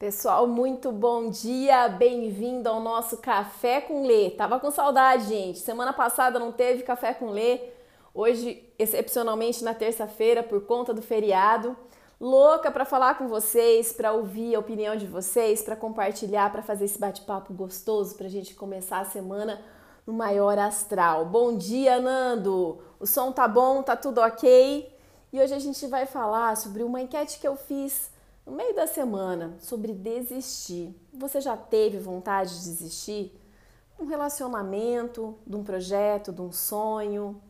Pessoal, muito bom dia, bem-vindo ao nosso Café com Lê. Tava com saudade, gente. Semana passada não teve Café com Lê. Hoje, excepcionalmente na terça-feira, por conta do feriado. Louca para falar com vocês, para ouvir a opinião de vocês, para compartilhar, para fazer esse bate-papo gostoso para a gente começar a semana no maior astral. Bom dia, Nando. O som tá bom, tá tudo ok? E hoje a gente vai falar sobre uma enquete que eu fiz no meio da semana sobre desistir. Você já teve vontade de desistir? Um relacionamento, de um projeto, de um sonho,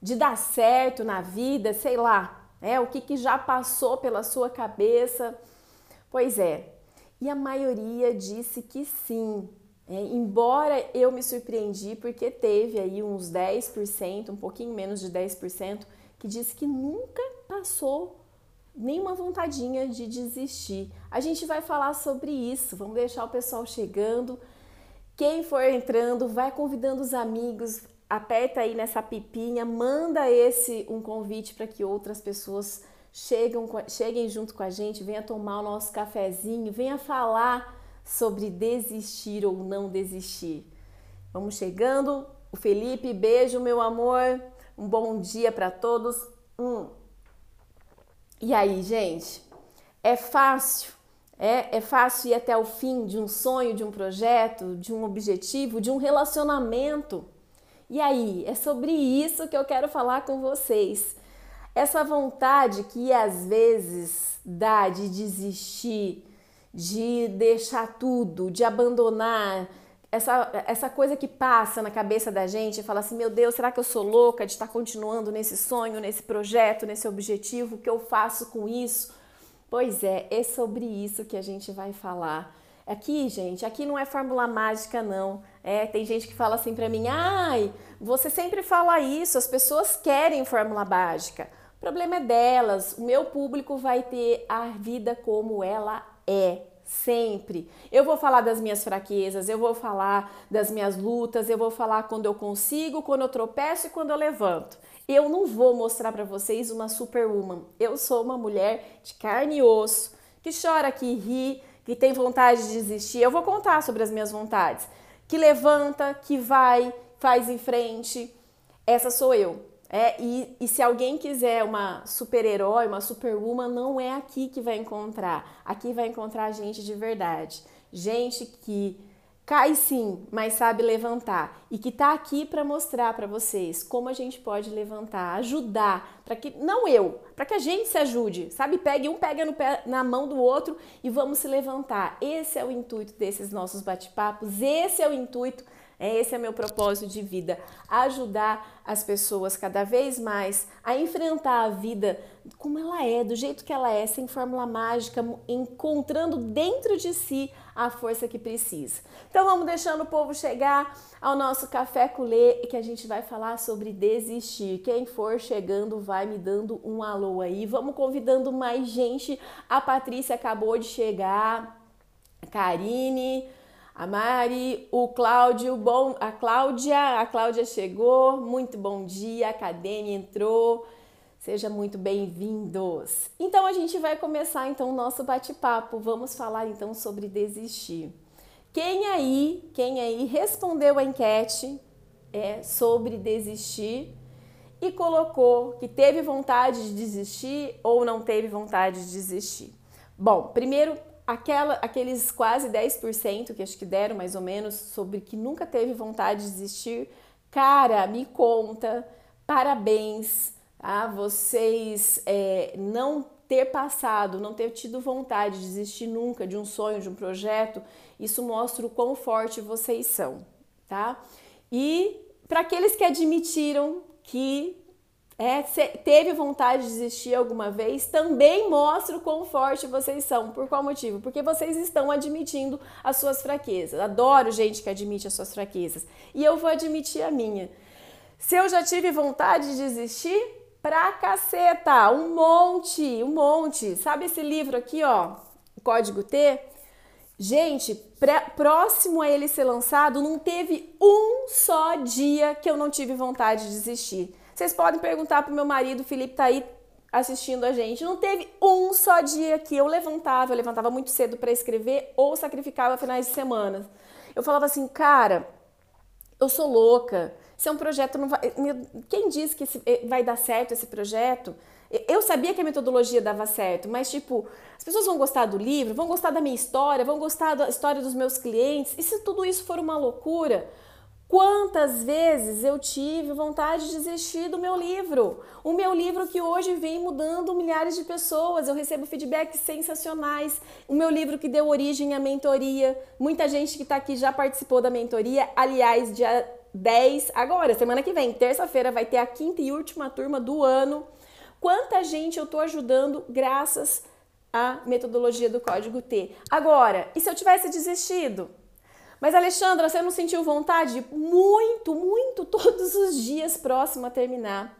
de dar certo na vida, sei lá, é o que, que já passou pela sua cabeça? Pois é, e a maioria disse que sim. É, embora eu me surpreendi porque teve aí uns 10%, um pouquinho menos de 10%, que disse que nunca passou nenhuma vontadinha de desistir. A gente vai falar sobre isso, vamos deixar o pessoal chegando. Quem for entrando, vai convidando os amigos, aperta aí nessa pipinha, manda esse um convite para que outras pessoas chegam, cheguem junto com a gente, venha tomar o nosso cafezinho, venha falar sobre desistir ou não desistir. Vamos chegando. O Felipe, beijo, meu amor. Um bom dia para todos. Hum. E aí, gente? É fácil? É, é fácil ir até o fim de um sonho, de um projeto, de um objetivo, de um relacionamento? E aí, é sobre isso que eu quero falar com vocês. Essa vontade que às vezes dá de desistir, de deixar tudo, de abandonar, essa, essa coisa que passa na cabeça da gente fala assim: meu Deus, será que eu sou louca de estar continuando nesse sonho, nesse projeto, nesse objetivo? O que eu faço com isso? Pois é, é sobre isso que a gente vai falar. Aqui, gente, aqui não é fórmula mágica, não. É, tem gente que fala assim para mim: ai, você sempre fala isso, as pessoas querem fórmula mágica. O problema é delas, o meu público vai ter a vida como ela é sempre. Eu vou falar das minhas fraquezas, eu vou falar das minhas lutas, eu vou falar quando eu consigo, quando eu tropeço e quando eu levanto. Eu não vou mostrar para vocês uma superwoman. Eu sou uma mulher de carne e osso, que chora, que ri, que tem vontade de desistir. Eu vou contar sobre as minhas vontades. Que levanta, que vai, faz em frente. Essa sou eu. É, e, e se alguém quiser uma super-herói, uma superwoman, não é aqui que vai encontrar. Aqui vai encontrar gente de verdade. Gente que cai sim, mas sabe levantar e que tá aqui para mostrar para vocês como a gente pode levantar, ajudar, para que não eu, para que a gente se ajude, sabe? Pegue um, pega no pé, na mão do outro e vamos se levantar. Esse é o intuito desses nossos bate-papos, esse é o intuito esse é meu propósito de vida, ajudar as pessoas cada vez mais a enfrentar a vida como ela é, do jeito que ela é, sem fórmula mágica, encontrando dentro de si a força que precisa. Então vamos deixando o povo chegar ao nosso café culê que a gente vai falar sobre desistir. Quem for chegando vai me dando um alô aí. Vamos convidando mais gente. A Patrícia acabou de chegar, Karine, a Mari, o Cláudio, bom, a Cláudia, a Cláudia chegou, muito bom dia, a Cadene entrou, seja muito bem-vindos. Então a gente vai começar então o nosso bate-papo, vamos falar então sobre desistir. Quem aí, quem aí respondeu a enquete é, sobre desistir e colocou que teve vontade de desistir ou não teve vontade de desistir? Bom, primeiro aquela, aqueles quase 10% que acho que deram mais ou menos sobre que nunca teve vontade de desistir, cara, me conta, parabéns, tá? Vocês é, não ter passado, não ter tido vontade de desistir nunca de um sonho, de um projeto, isso mostra o quão forte vocês são, tá? E para aqueles que admitiram que é, teve vontade de desistir alguma vez, também mostra o quão forte vocês são. Por qual motivo? Porque vocês estão admitindo as suas fraquezas. Adoro gente que admite as suas fraquezas. E eu vou admitir a minha. Se eu já tive vontade de desistir, pra caceta, um monte, um monte. Sabe esse livro aqui, ó, Código T? Gente, próximo a ele ser lançado, não teve um só dia que eu não tive vontade de desistir. Vocês podem perguntar pro meu marido, o Felipe tá aí assistindo a gente. Não teve um só dia que eu levantava, eu levantava muito cedo para escrever ou sacrificava finais de semana. Eu falava assim, cara, eu sou louca. Se é um projeto, não vai... quem diz que eh, vai dar certo esse projeto? Eu sabia que a metodologia dava certo, mas tipo, as pessoas vão gostar do livro, vão gostar da minha história, vão gostar da história dos meus clientes. E se tudo isso for uma loucura, Quantas vezes eu tive vontade de desistir do meu livro? O meu livro que hoje vem mudando milhares de pessoas, eu recebo feedbacks sensacionais. O meu livro que deu origem à mentoria. Muita gente que está aqui já participou da mentoria. Aliás, dia 10, agora, semana que vem, terça-feira, vai ter a quinta e última turma do ano. Quanta gente eu estou ajudando graças à metodologia do Código T. Agora, e se eu tivesse desistido? Mas, Alexandra, você não sentiu vontade? Muito, muito, todos os dias próximo a terminar.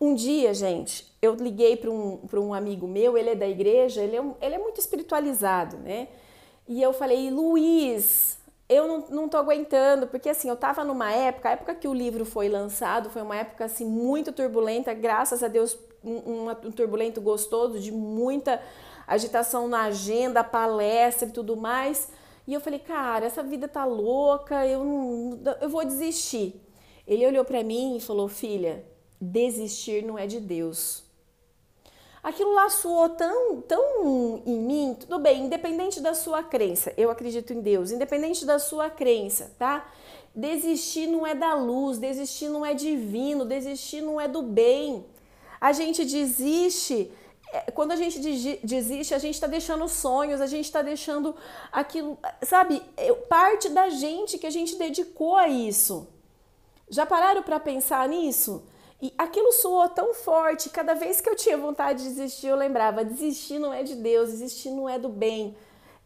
Um dia, gente, eu liguei para um, um amigo meu, ele é da igreja, ele é, um, ele é muito espiritualizado, né? E eu falei, Luiz, eu não, não tô aguentando, porque assim, eu tava numa época, a época que o livro foi lançado, foi uma época assim muito turbulenta, graças a Deus, um, um turbulento gostoso, de muita agitação na agenda, palestra e tudo mais. E eu falei, cara, essa vida tá louca, eu não, eu vou desistir. Ele olhou para mim e falou, filha, desistir não é de Deus. Aquilo lá soou tão, tão em mim, tudo bem, independente da sua crença, eu acredito em Deus, independente da sua crença, tá? Desistir não é da luz, desistir não é divino, desistir não é do bem. A gente desiste quando a gente desiste, a gente está deixando sonhos, a gente está deixando aquilo, sabe, é, parte da gente que a gente dedicou a isso. Já pararam para pensar nisso? E aquilo soou tão forte, cada vez que eu tinha vontade de desistir, eu lembrava: desistir não é de Deus, desistir não é do bem.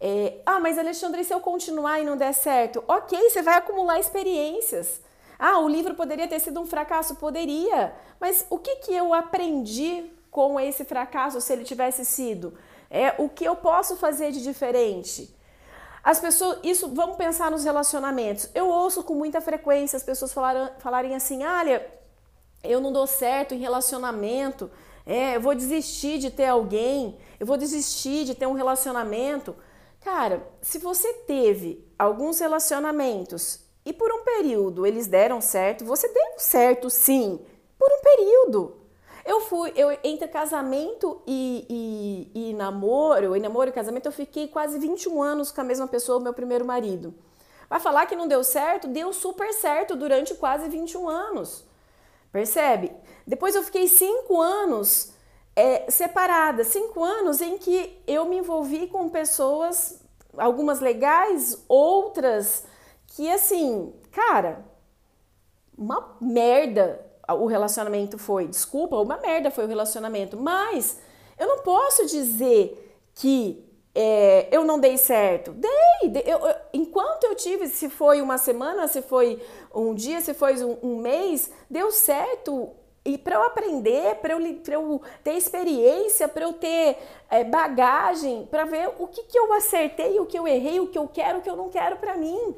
É, ah, mas Alexandre, se eu continuar e não der certo, ok, você vai acumular experiências. Ah, o livro poderia ter sido um fracasso? Poderia. Mas o que, que eu aprendi com esse fracasso se ele tivesse sido? É o que eu posso fazer de diferente? As pessoas, isso, vamos pensar nos relacionamentos. Eu ouço com muita frequência as pessoas falarem, falarem assim: olha, eu não dou certo em relacionamento, é, eu vou desistir de ter alguém, eu vou desistir de ter um relacionamento. Cara, se você teve alguns relacionamentos e por um período eles deram certo, você deu certo sim, por um período. Eu fui, eu entre casamento e, e, e namoro, e namoro e casamento, eu fiquei quase 21 anos com a mesma pessoa, o meu primeiro marido. Vai falar que não deu certo? Deu super certo durante quase 21 anos. Percebe? Depois eu fiquei cinco anos é, separada, cinco anos em que eu me envolvi com pessoas, algumas legais, outras que assim, cara, uma merda o relacionamento foi. Desculpa, uma merda foi o relacionamento. Mas eu não posso dizer que é, eu não dei certo. Dei! dei eu, eu, enquanto eu tive, se foi uma semana, se foi um dia, se foi um, um mês, deu certo. E para eu aprender, para eu, eu ter experiência, para eu ter é, bagagem, para ver o que, que eu acertei, o que eu errei, o que eu quero, o que eu não quero para mim.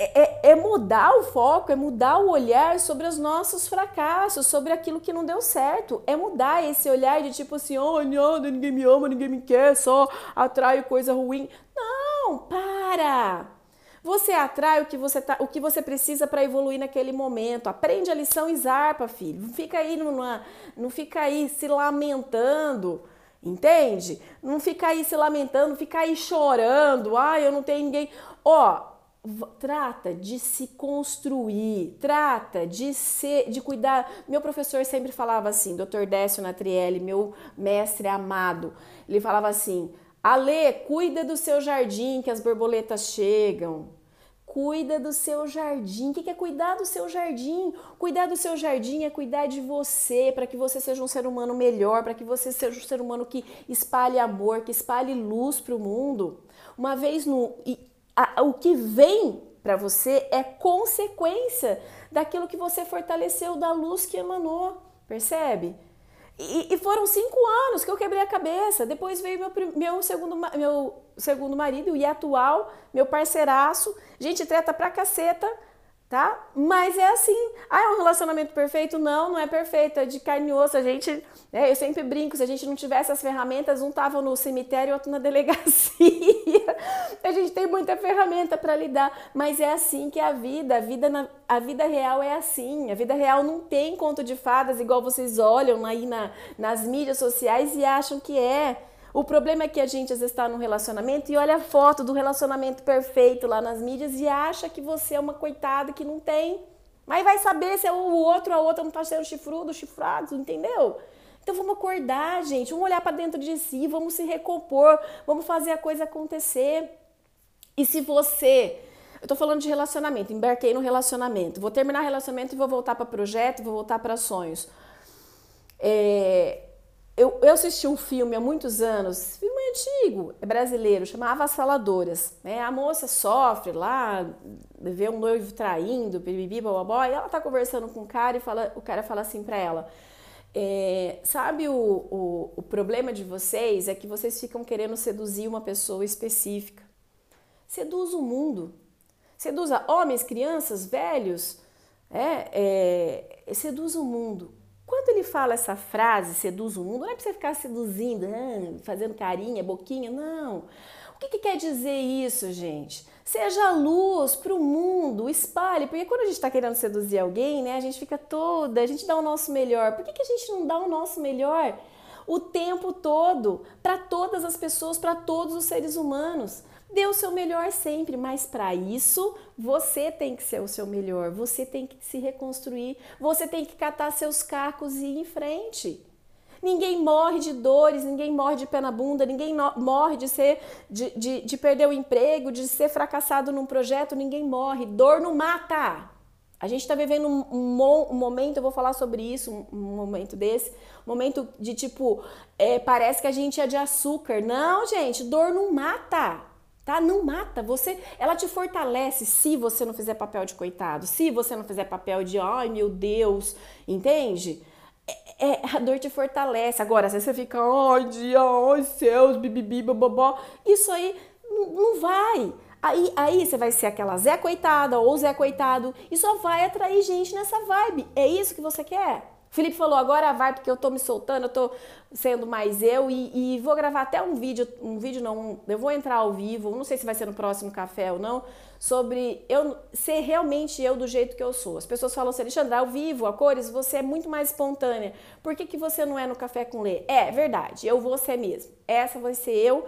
É, é, é, mudar o foco, é mudar o olhar sobre os nossos fracassos, sobre aquilo que não deu certo. É mudar esse olhar de tipo assim, oh, não, ninguém me ama, ninguém me quer, só atrai coisa ruim. Não, para! Você atrai o que você, tá, o que você precisa para evoluir naquele momento. Aprende a lição e zarpa, filho. Não fica aí, numa, não fica aí se lamentando. Entende? Não fica aí se lamentando, fica aí chorando. Ah, eu não tenho ninguém. Ó, trata de se construir, trata de ser, de cuidar. Meu professor sempre falava assim, Dr. Décio Natrielli, meu mestre amado, ele falava assim: Ale, cuida do seu jardim que as borboletas chegam. Cuida do seu jardim. O que é cuidar do seu jardim? Cuidar do seu jardim é cuidar de você, para que você seja um ser humano melhor, para que você seja um ser humano que espalhe amor, que espalhe luz para o mundo. Uma vez no a, o que vem para você é consequência daquilo que você fortaleceu, da luz que emanou, percebe? E, e, foram cinco anos que eu quebrei a cabeça. Depois veio meu, meu, segundo, meu segundo marido e atual, meu parceiraço. Gente, treta pra caceta. Tá? Mas é assim. Ah, é um relacionamento perfeito? Não, não é perfeito, é de carne e osso. A gente, né, eu sempre brinco, se a gente não tivesse as ferramentas, um tava no cemitério, outro na delegacia. a gente tem muita ferramenta para lidar, mas é assim que é a vida, a vida na, a vida real é assim. A vida real não tem conto de fadas igual vocês olham aí na, nas mídias sociais e acham que é. O problema é que a gente às vezes está num relacionamento e olha a foto do relacionamento perfeito lá nas mídias e acha que você é uma coitada que não tem. Mas vai saber se é o outro, a outra não está sendo chifrudo, chifrado, entendeu? Então vamos acordar, gente, vamos olhar para dentro de si, vamos se recompor, vamos fazer a coisa acontecer. E se você, eu tô falando de relacionamento, embarquei no relacionamento, vou terminar relacionamento e vou voltar para projeto, vou voltar para sonhos. É, eu, eu assisti um filme há muitos anos, filme antigo, é brasileiro, chamava As Faladoras. Né? A moça sofre lá, vê um noivo traindo, bibibi, bababó, e ela tá conversando com o cara e fala, o cara fala assim para ela: é, Sabe o, o, o problema de vocês é que vocês ficam querendo seduzir uma pessoa específica. Seduz o mundo. Seduza homens, crianças, velhos. É, é, seduz o mundo. Quando ele fala essa frase, seduz o mundo, não é para você ficar seduzindo, ah, fazendo carinha, boquinha, não. O que, que quer dizer isso, gente? Seja luz para o mundo, espalhe, porque quando a gente está querendo seduzir alguém, né, a gente fica toda, a gente dá o nosso melhor. Por que, que a gente não dá o nosso melhor o tempo todo para todas as pessoas, para todos os seres humanos? Dê o seu melhor sempre, mas para isso você tem que ser o seu melhor, você tem que se reconstruir, você tem que catar seus cacos e ir em frente. Ninguém morre de dores, ninguém morre de pé na bunda, ninguém morre de ser de, de, de perder o emprego, de ser fracassado num projeto, ninguém morre. Dor não mata. A gente está vivendo um, um, um, momento, eu vou falar sobre isso, um, um momento desse, momento de tipo, é, parece que a gente é de açúcar. Não, gente, dor não mata tá? Não mata, você, ela te fortalece se você não fizer papel de coitado, se você não fizer papel de ai meu Deus, entende? É, é, a dor te fortalece. Agora, se você fica, ai, dia, ai, céus, bibibi, bababó, isso aí não vai. Aí, aí você vai ser aquela Zé Coitada ou Zé Coitado e só vai atrair gente nessa vibe. É isso que você quer? Felipe falou, agora vai porque eu tô me soltando, eu tô sendo mais eu e, e vou gravar até um vídeo, um vídeo não, eu vou entrar ao vivo, não sei se vai ser no próximo café ou não, sobre eu ser realmente eu do jeito que eu sou. As pessoas falam assim, Alexandre, ao vivo, a cores, você é muito mais espontânea. Por que, que você não é no Café com Lê? É, verdade, eu vou ser mesmo. Essa vai ser eu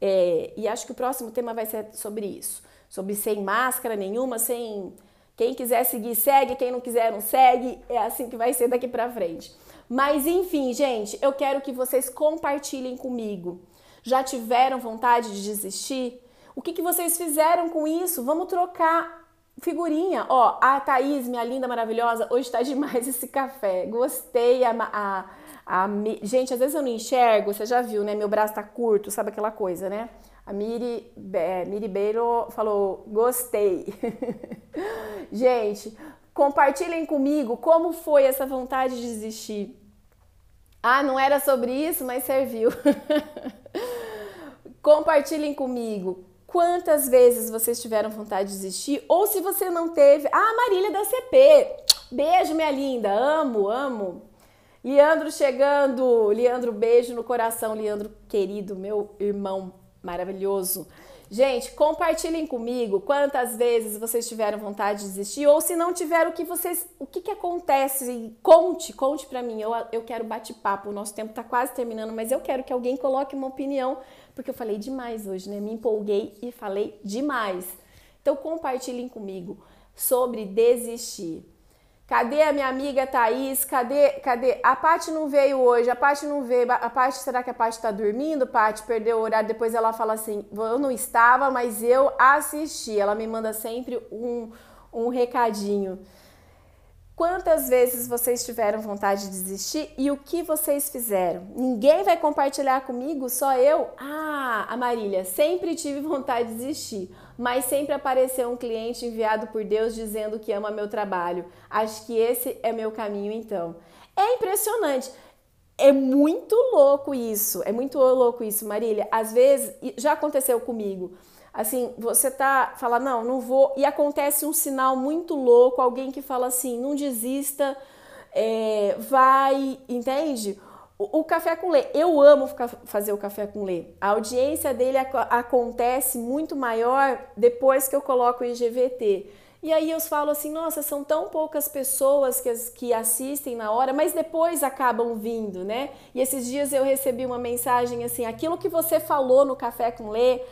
é, e acho que o próximo tema vai ser sobre isso. Sobre sem máscara nenhuma, sem quem quiser seguir, segue. Quem não quiser, não segue. É assim que vai ser daqui pra frente. Mas enfim, gente, eu quero que vocês compartilhem comigo. Já tiveram vontade de desistir? O que, que vocês fizeram com isso? Vamos trocar figurinha. Ó, a Thaís, minha linda, maravilhosa, hoje tá demais esse café. Gostei. A, a, a, gente, às vezes eu não enxergo, você já viu, né? Meu braço tá curto, sabe aquela coisa, né? A Miri, é, Miri Beiro falou: gostei. Gente, compartilhem comigo como foi essa vontade de desistir. Ah, não era sobre isso, mas serviu. compartilhem comigo quantas vezes vocês tiveram vontade de desistir ou se você não teve. Ah, Marília da CP. Beijo, minha linda. Amo, amo. Leandro chegando. Leandro, beijo no coração. Leandro, querido, meu irmão maravilhoso. Gente, compartilhem comigo quantas vezes vocês tiveram vontade de desistir ou se não tiveram, o que vocês, o que que acontece? Conte, conte para mim. Eu, eu quero bate-papo. O nosso tempo tá quase terminando, mas eu quero que alguém coloque uma opinião, porque eu falei demais hoje, né? Me empolguei e falei demais. Então compartilhem comigo sobre desistir. Cadê a minha amiga Thaís? Cadê? Cadê? A Paty não veio hoje, a Paty não veio. A Paty, será que a Paty tá dormindo? Paty perdeu o horário. Depois ela fala assim: eu não estava, mas eu assisti. Ela me manda sempre um, um recadinho. Quantas vezes vocês tiveram vontade de desistir e o que vocês fizeram? Ninguém vai compartilhar comigo, só eu? Ah, a Marília, sempre tive vontade de desistir, mas sempre apareceu um cliente enviado por Deus dizendo que ama meu trabalho. Acho que esse é meu caminho então. É impressionante. é muito louco isso, é muito louco isso, Marília. Às vezes, já aconteceu comigo. Assim, você tá, fala, não, não vou, e acontece um sinal muito louco, alguém que fala assim, não desista, é, vai, entende? O, café com lê, eu amo fazer o café com lê. A audiência dele ac acontece muito maior depois que eu coloco o IGVT. E aí eu falo assim, nossa, são tão poucas pessoas que, que assistem na hora, mas depois acabam vindo, né? E esses dias eu recebi uma mensagem assim, aquilo que você falou no Café com Lê,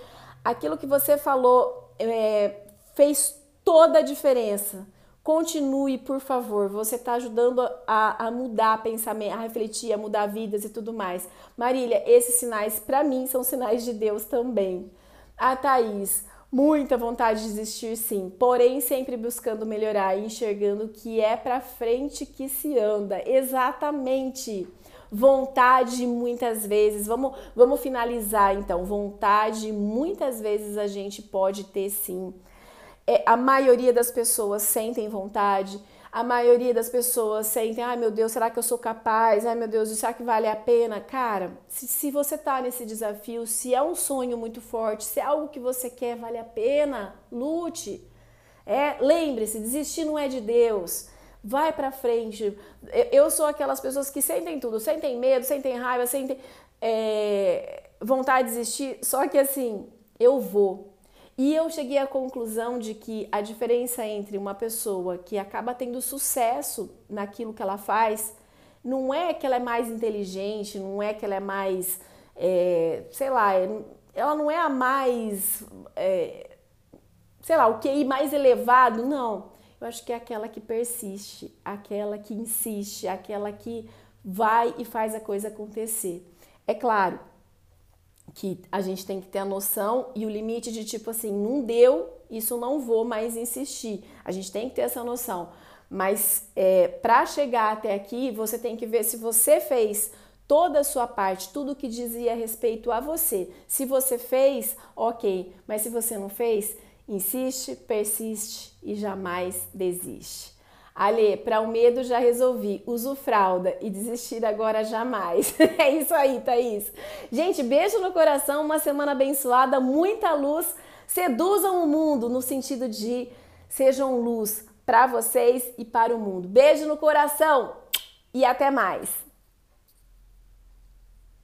aquilo que você falou é, fez toda a diferença. Continue, por favor. Você está ajudando a, a mudar pensamento, a refletir, a mudar vidas e tudo mais. Marília, esses sinais, para mim, são sinais de Deus também. A Thaís, Muita vontade de desistir, sim, porém sempre buscando melhorar e enxergando que é para frente que se anda. Exatamente. Vontade muitas vezes, vamos, vamos finalizar então. Vontade muitas vezes a gente pode ter sim. É, a maioria das pessoas sentem vontade, a maioria das pessoas sentem, ai meu Deus, será que eu sou capaz? Ai meu Deus, será que vale a pena? Cara, se, se você tá nesse desafio, se é um sonho muito forte, se é algo que você quer, vale a pena, lute. É, lembre-se, desistir não é de Deus. Vai para frente. Eu sou aquelas pessoas que sentem tudo, sentem medo, sentem raiva, sentem é, vontade de desistir. Só que assim, eu vou. E eu cheguei à conclusão de que a diferença entre uma pessoa que acaba tendo sucesso naquilo que ela faz não é que ela é mais inteligente, não é que ela é mais, é, sei lá, é, ela não é a mais, é, sei lá, o QI mais elevado, não. Eu acho que é aquela que persiste, aquela que insiste, aquela que vai e faz a coisa acontecer. É claro, que a gente tem que ter a noção e o limite de tipo assim, não deu, isso não vou mais insistir. A gente tem que ter essa noção. Mas é, para chegar até aqui, você tem que ver se você fez toda a sua parte, tudo que dizia a respeito a você. Se você fez, ok. Mas se você não fez, insiste, persiste e jamais desiste. Ale, para o medo já resolvi. Uso fralda e desistir agora jamais. é isso aí, Thaís. Gente, beijo no coração, uma semana abençoada, muita luz. Seduzam o mundo no sentido de sejam luz para vocês e para o mundo. Beijo no coração e até mais.